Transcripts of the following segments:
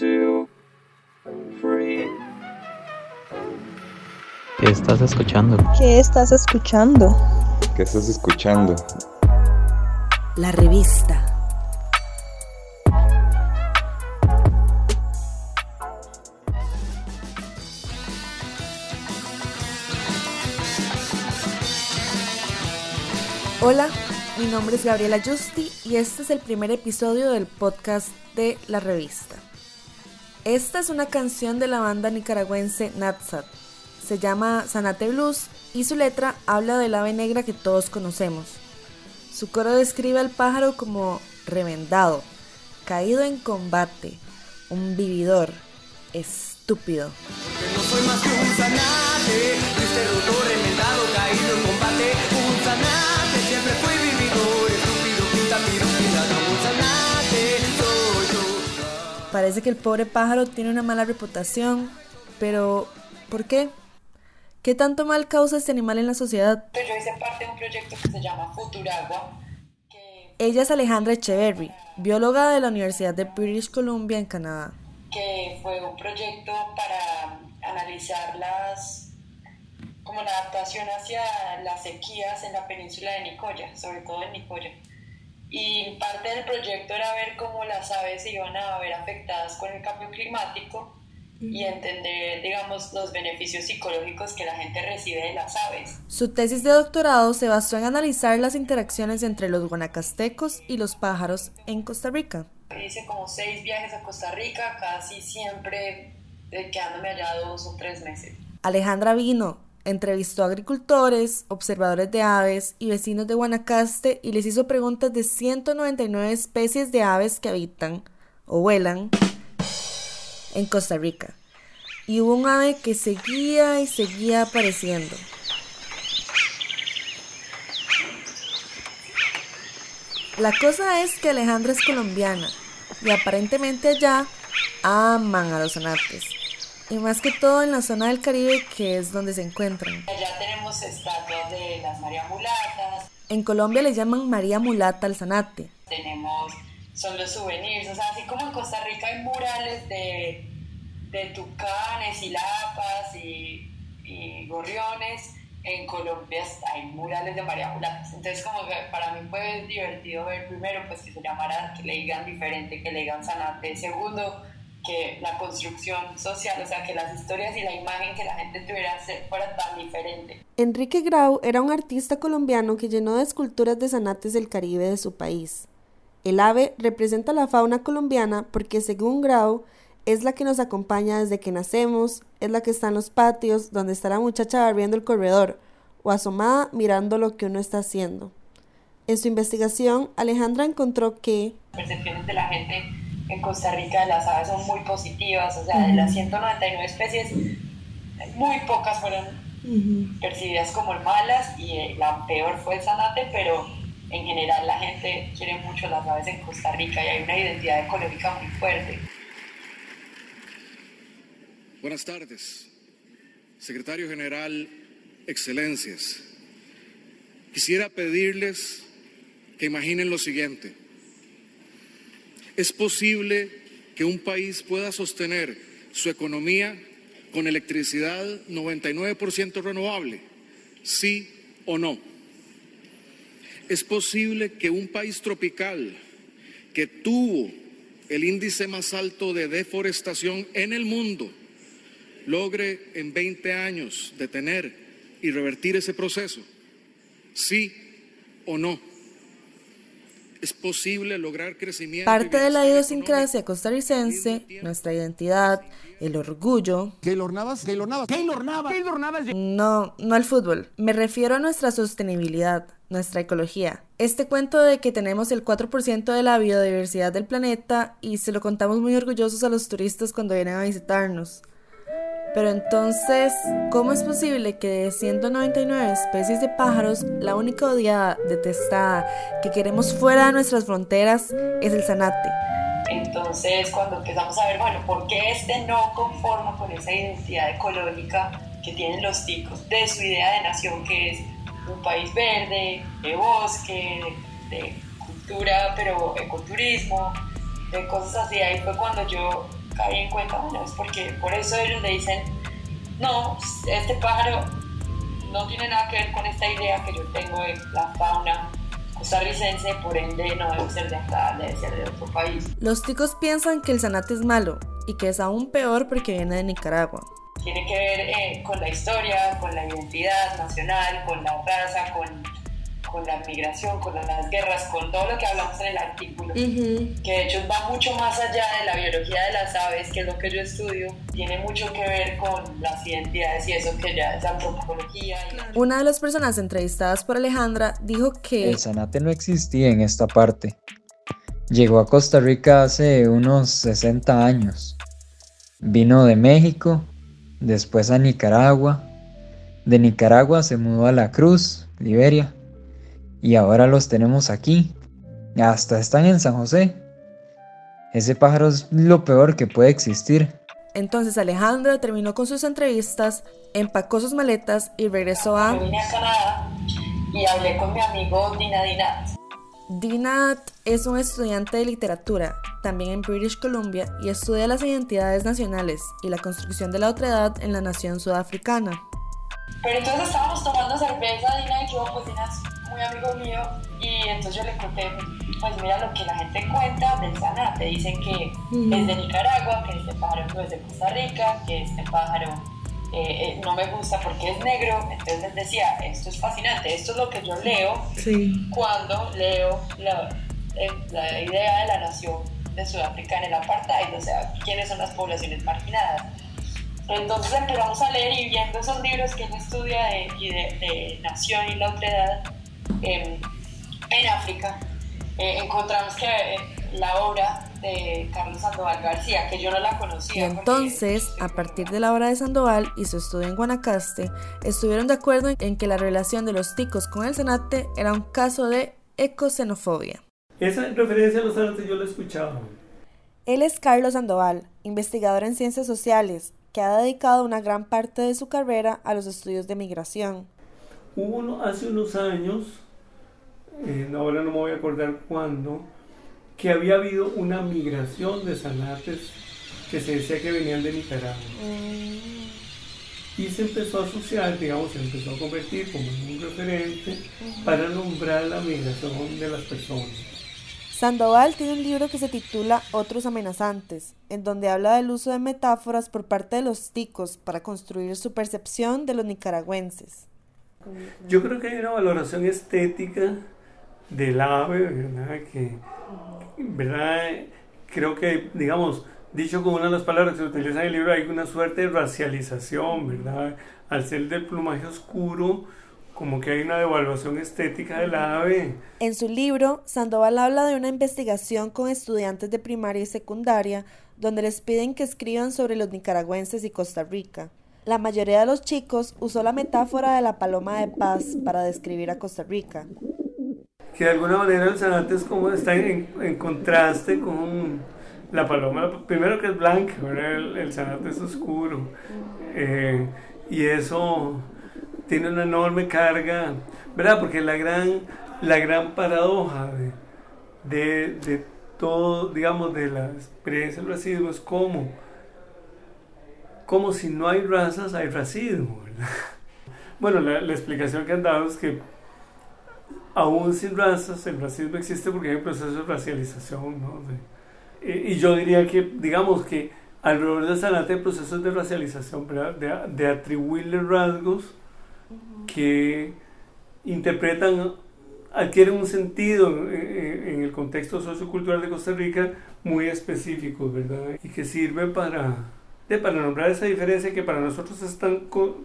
¿Qué estás escuchando? ¿Qué estás escuchando? ¿Qué estás escuchando? La revista. Hola, mi nombre es Gabriela Justi y este es el primer episodio del podcast de La Revista. Esta es una canción de la banda nicaragüense Natsat. Se llama Sanate Blues y su letra habla del ave negra que todos conocemos. Su coro describe al pájaro como remendado, caído en combate, un vividor, estúpido. Parece que el pobre pájaro tiene una mala reputación, pero ¿por qué? ¿Qué tanto mal causa este animal en la sociedad? Yo hice parte de un proyecto que se llama Futuragua, que, Ella es Alejandra Echeverry, bióloga de la Universidad de British Columbia en Canadá. que fue un proyecto para analizar las como la adaptación hacia las sequías en la península de Nicoya, sobre todo en Nicoya. Del proyecto era ver cómo las aves se iban a ver afectadas con el cambio climático y entender, digamos, los beneficios psicológicos que la gente recibe de las aves. Su tesis de doctorado se basó en analizar las interacciones entre los guanacastecos y los pájaros en Costa Rica. Hice como seis viajes a Costa Rica, casi siempre quedándome allá dos o tres meses. Alejandra vino, entrevistó a agricultores, observadores de aves y vecinos de Guanacaste y les hizo preguntas de 199 especies de aves que habitan o vuelan en Costa Rica. Y hubo un ave que seguía y seguía apareciendo. La cosa es que Alejandra es colombiana y aparentemente allá aman a los anates. Y más que todo en la zona del Caribe que es donde se encuentran. Allá tenemos estatuas de las María Mulatas, En Colombia le llaman María Mulata al zanate. tenemos, son los souvenirs, o sea, así como en Costa Rica hay murales de, de tucanes y lapas y, y gorriones, en Colombia hay murales de María Mulatas. Entonces como que para mí fue divertido ver primero pues que se llamara, que le digan diferente, que le digan zanate, segundo que la construcción social, o sea, que las historias y la imagen que la gente tuviera fuera tan diferente. Enrique Grau era un artista colombiano que llenó de esculturas de zanates del Caribe de su país. El ave representa la fauna colombiana porque según Grau es la que nos acompaña desde que nacemos, es la que está en los patios donde está la muchacha barriendo el corredor o asomada mirando lo que uno está haciendo. En su investigación, Alejandra encontró que percepciones de la gente en Costa Rica de las aves son muy positivas, o sea, de las 199 especies, muy pocas fueron percibidas como malas y eh, la peor fue el zanate, pero en general la gente quiere mucho las aves en Costa Rica y hay una identidad ecológica muy fuerte. Buenas tardes, secretario general, excelencias. Quisiera pedirles que imaginen lo siguiente. ¿Es posible que un país pueda sostener su economía con electricidad 99% renovable? ¿Sí o no? ¿Es posible que un país tropical que tuvo el índice más alto de deforestación en el mundo logre en 20 años detener y revertir ese proceso? ¿Sí o no? ¿Es posible lograr crecimiento? parte de la idiosincrasia costarricense, nuestra identidad, el orgullo, Keylor Navas, Keylor Navas, Keylor Navas, Keylor Navas. No, no al fútbol. Me refiero a nuestra sostenibilidad, nuestra ecología. Este cuento de que tenemos el 4% de la biodiversidad del planeta y se lo contamos muy orgullosos a los turistas cuando vienen a visitarnos. Pero entonces, ¿cómo es posible que de 199 especies de pájaros, la única odiada, detestada, que queremos fuera de nuestras fronteras es el zanate? Entonces, cuando empezamos a ver, bueno, ¿por qué este no conforma con esa identidad ecológica que tienen los ticos de su idea de nación, que es un país verde, de bosque, de, de cultura, pero ecoturismo, de cosas así? Ahí fue cuando yo caí en cuenta, bueno, es porque por eso ellos le dicen, no, este pájaro no tiene nada que ver con esta idea que yo tengo de la fauna costarricense, por ende no debe ser de acá, debe ser de otro país. Los ticos piensan que el zanate es malo y que es aún peor porque viene de Nicaragua. Tiene que ver eh, con la historia, con la identidad nacional, con la raza, con, con la migración, con las guerras, con todo lo que hablamos en el artículo, que de hecho va mucho más allá de la biología de las aves, que es lo que yo estudio, tiene mucho que ver con las identidades y eso que ya es antropología. y- Una de las personas entrevistadas por Alejandra dijo que El zanate no existía en esta parte. Llegó a Costa Rica hace unos 60 años. Vino de México, después a Nicaragua. De Nicaragua se mudó a La Cruz, Liberia. Y ahora los tenemos aquí. Hasta están en San José. Ese pájaro es lo peor que puede existir. entonces Alejandra terminó con sus entrevistas, empacó sus maletas y regresó a Yo vine a Canadá y hablé con mi amigo Dina Dinat. Dinat es un estudiante de literatura, también en British Columbia, y estudia las identidades nacionales y la construcción de la otredad en la nación sudafricana. Pero entonces estábamos tomando cerveza, Dina y yo, pues Dina muy amigo mío, y entonces yo le conté, pues mira lo que la gente cuenta del zanate, dicen que es de Nicaragua, que este pájaro no es de Costa Rica, que este pájaro eh, eh, no me gusta porque es negro, entonces les decía, esto es fascinante, esto es lo que yo leo cuando leo la, eh, la idea de la nación de Sudáfrica en el apartheid, o sea, quiénes son las poblaciones marginadas. Entonces empezamos a leer y viendo esos libros que él estudia de, y de, de nación y la otredad em, en África, eh, encontramos que eh, la obra de Carlos Sandoval García, que yo no la Y conocía. porque- entonces, a partir de la obra de Sandoval y su estudio en Guanacaste, estuvieron de acuerdo en que la relación de los ticos con el zanate era un caso de ecoxenofobia. Esa referencia a los árabes yo la he escuchado. Él es Carlos Sandoval, investigador en ciencias sociales, que ha dedicado una gran parte de su carrera a los estudios de migración. Hubo uno, hace unos años, eh, ahora no me voy a acordar cuándo, que había habido una migración de zanates que se decía que venían de Nicaragua. Y se empezó a asociar, digamos, se empezó a convertir como en un referente para nombrar la migración de las personas. Sandoval tiene un libro que se titula Otros amenazantes, en donde habla del uso de metáforas por parte de los ticos para construir su percepción de los nicaragüenses. Yo creo que hay una valoración estética del ave, ¿verdad? Que, ¿verdad? Creo que, digamos, dicho con una de las palabras que se utiliza en el libro, hay una suerte de racialización, ¿verdad? Al ser del plumaje oscuro, como que hay una devaluación estética del ave. En su libro, Sandoval habla de una investigación con estudiantes de primaria y secundaria, donde les piden que escriban sobre los nicaragüenses y Costa Rica. La mayoría de los chicos usó la metáfora de la paloma de paz para describir a Costa Rica. que de alguna manera el zanate es como está en, contraste con la paloma, primero que es blanca, el, el zanate es oscuro eh, y eso tiene una enorme carga, ¿verdad? Porque la gran, la gran paradoja de, de, todo, digamos, de la experiencia del racismo es como, como si no hay razas, hay racismo, ¿verdad? Bueno, la, la explicación que han dado es que aún sin razas, el racismo existe porque hay un proceso de racialización, ¿no? De- y, yo diría que, digamos que alrededor del zanate hay procesos de racialización. De, de atribuirle rasgos que interpretan, adquieren un sentido en, en- el contexto sociocultural de Costa Rica muy específicos, ¿verdad? Y que sirve para, de, para nombrar esa diferencia que para nosotros es tan co-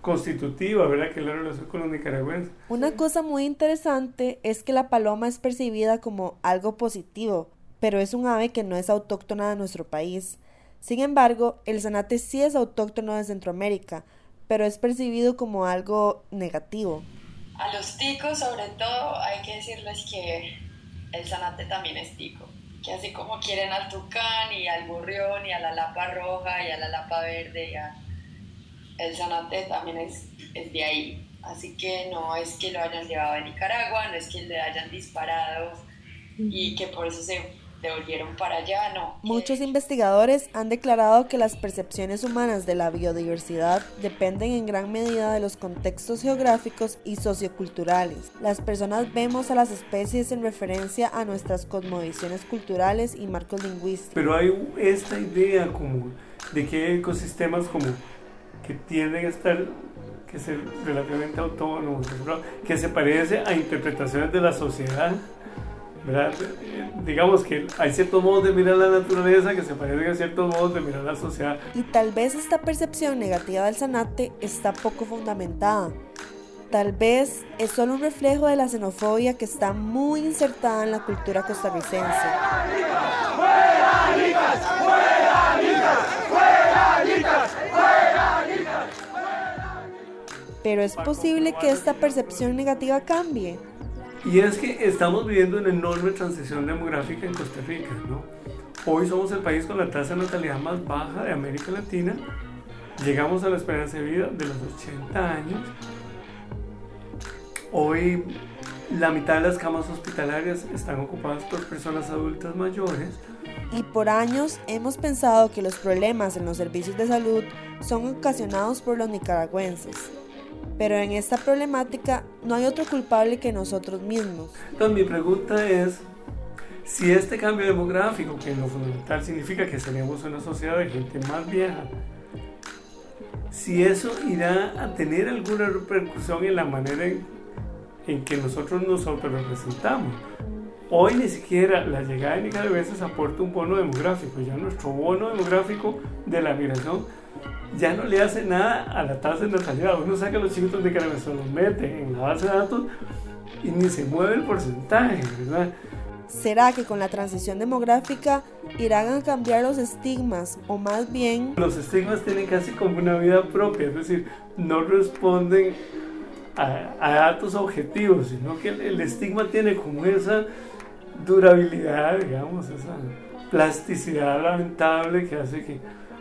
constitutiva, ¿verdad? Que es la relación con los nicaragüenses. Una cosa muy interesante es que la paloma es percibida como algo positivo, pero es un ave que no es autóctona de nuestro país. Sin embargo, el zanate sí es autóctono de Centroamérica, pero es percibido como algo negativo. A los ticos, sobre todo, hay que decirles que el zanate también es tico. Que así como quieren al tucán y al gorrión y a la lapa roja y a la lapa verde, y a- el zanate también es, es de ahí. Así que no es que lo hayan llevado a Nicaragua, no es que le hayan disparado y que por eso se devolvieron para allá, no. Muchos investigadores han declarado que las percepciones humanas de la biodiversidad dependen en gran medida de los contextos geográficos y socioculturales. Las personas vemos a las especies en referencia a nuestras cosmovisiones culturales y marcos lingüísticos. Pero hay esta idea como de que hay ecosistemas como que tienden a estar que ser relativamente autónomos, que se parece a interpretaciones de la sociedad ¿verdad? Digamos que hay ciertos modos de mirar la naturaleza que se parecen a ciertos modos de mirar la sociedad. Y tal vez esta percepción negativa del zanate está poco fundamentada. Tal vez es solo un reflejo de la xenofobia que está muy insertada en la cultura costarricense. Pero es posible que esta percepción negativa cambie. Y es que estamos viviendo una enorme transición demográfica en Costa Rica, ¿no? Hoy somos el país con la tasa de natalidad más baja de América Latina. Llegamos a la esperanza de vida de los 80 años. Hoy la mitad de las camas hospitalarias están ocupadas por personas adultas mayores. Y por años hemos pensado que los problemas en los servicios de salud son ocasionados por los nicaragüenses pero en esta problemática no hay otro culpable que nosotros mismos. Entonces mi pregunta es, si este cambio demográfico, que en lo fundamental significa que seremos una sociedad de gente más vieja, si eso irá a tener alguna repercusión en la manera en, que nosotros nos representamos. Hoy ni siquiera la llegada de nicaragüenses aporta un bono demográfico, ya nuestro bono demográfico de la migración ya no le hace nada a la tasa de natalidad. Uno saca los chiquitos de se los mete en la base de datos y ni se mueve el porcentaje, ¿verdad? ¿Será que con la transición demográfica irán a cambiar los estigmas o más bien... Los estigmas tienen casi como una vida propia, es decir, no responden a, datos objetivos, sino que el, el, estigma tiene como esa durabilidad, digamos, esa plasticidad lamentable que hace que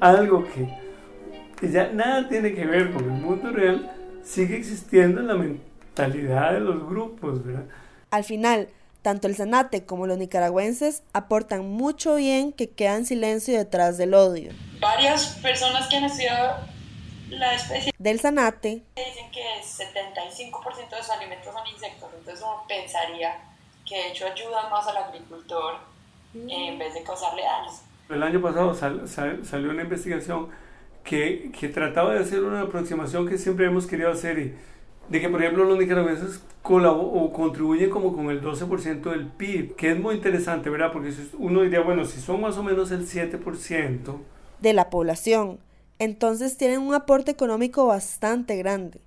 algo que que ya nada tiene que ver con el mundo real, sigue existiendo en la mentalidad de los grupos, ¿verdad? Al final, tanto el Zanate como los nicaragüenses aportan mucho bien que queda en silencio detrás del odio. Varias personas que han estudiado la especie del Zanate dicen que el 75% de sus alimentos son insectos, entonces uno pensaría que de hecho ayudan más al agricultor en vez de causarle daños. El año pasado salió una investigación que, trataba de hacer una aproximación que siempre hemos querido hacer de que por ejemplo los nicaragüenses o contribuyen como con el 12% del PIB, que es muy interesante, ¿verdad? Porque uno diría, bueno, si son más o menos el 7% de la población, entonces tienen un aporte económico bastante grande.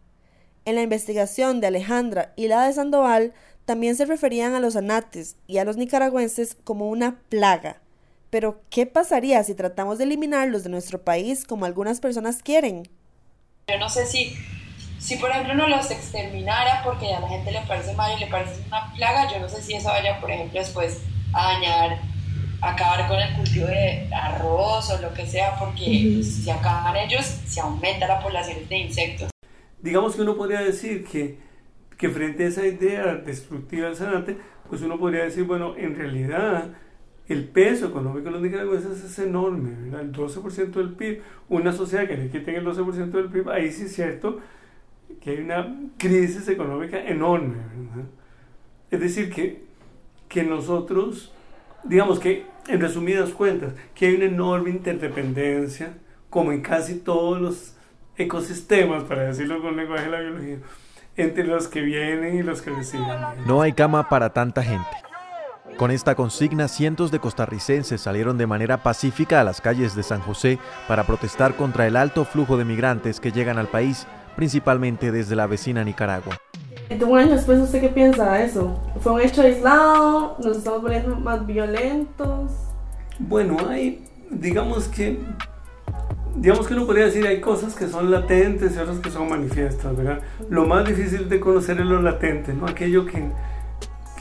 En la investigación de Alejandra y la de Sandoval también se referían a los anates y a los nicaragüenses como una plaga pero, ¿qué pasaría si tratamos de eliminarlos de nuestro país como algunas personas quieren? Yo no sé si, si por ejemplo uno los exterminara porque a la gente le parece mal y le parece una plaga, yo no sé si eso vaya, por ejemplo, después a dañar, a acabar con el cultivo de arroz o lo que sea, porque si acaban ellos, se aumenta la población de insectos. Digamos que uno podría decir que, que frente a esa idea destructiva del sanate, pues uno podría decir, bueno, en realidad el peso económico de los nicaragüenses es enorme, el 12% del PIB, una sociedad que le quiten el 12% del PIB, ahí sí es cierto que hay una crisis económica enorme. Es decir, que, que nosotros, digamos que en resumidas cuentas, que hay una enorme interdependencia, como en casi todos los ecosistemas, para decirlo con lenguaje de la biología, entre los que vienen y los que reciben. No hay cama para tanta gente. Con esta consigna, cientos de costarricenses salieron de manera pacífica a las calles de San José para protestar contra el alto flujo de migrantes que llegan al país, principalmente desde la vecina Nicaragua. Un año después, ¿usted qué piensa de eso? ¿Fue un hecho aislado? ¿Nos estamos volviendo más violentos? Bueno, hay, digamos que, digamos que uno podría decir, hay cosas que son latentes y otras que son manifiestas, ¿verdad? Lo más difícil de conocer es lo latente, ¿no? Aquello que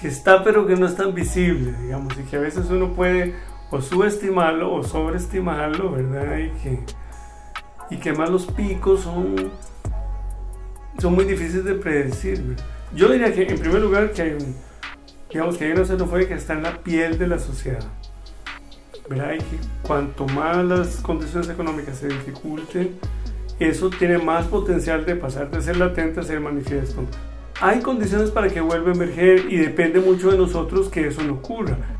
que está pero que no es tan visible, digamos, y que a veces uno puede o subestimarlo o sobreestimarlo, ¿verdad? Y que, y que más los picos son, son muy difíciles de predecir. Yo diría que en primer lugar que hay, digamos, que hay una xenofobia que está en la piel de la sociedad. ¿verdad? Y que cuanto más las condiciones económicas se dificulten, eso tiene más potencial de pasar de ser latente a ser manifiesto. Hay condiciones para que vuelva a emerger y depende mucho de nosotros que eso no ocurra.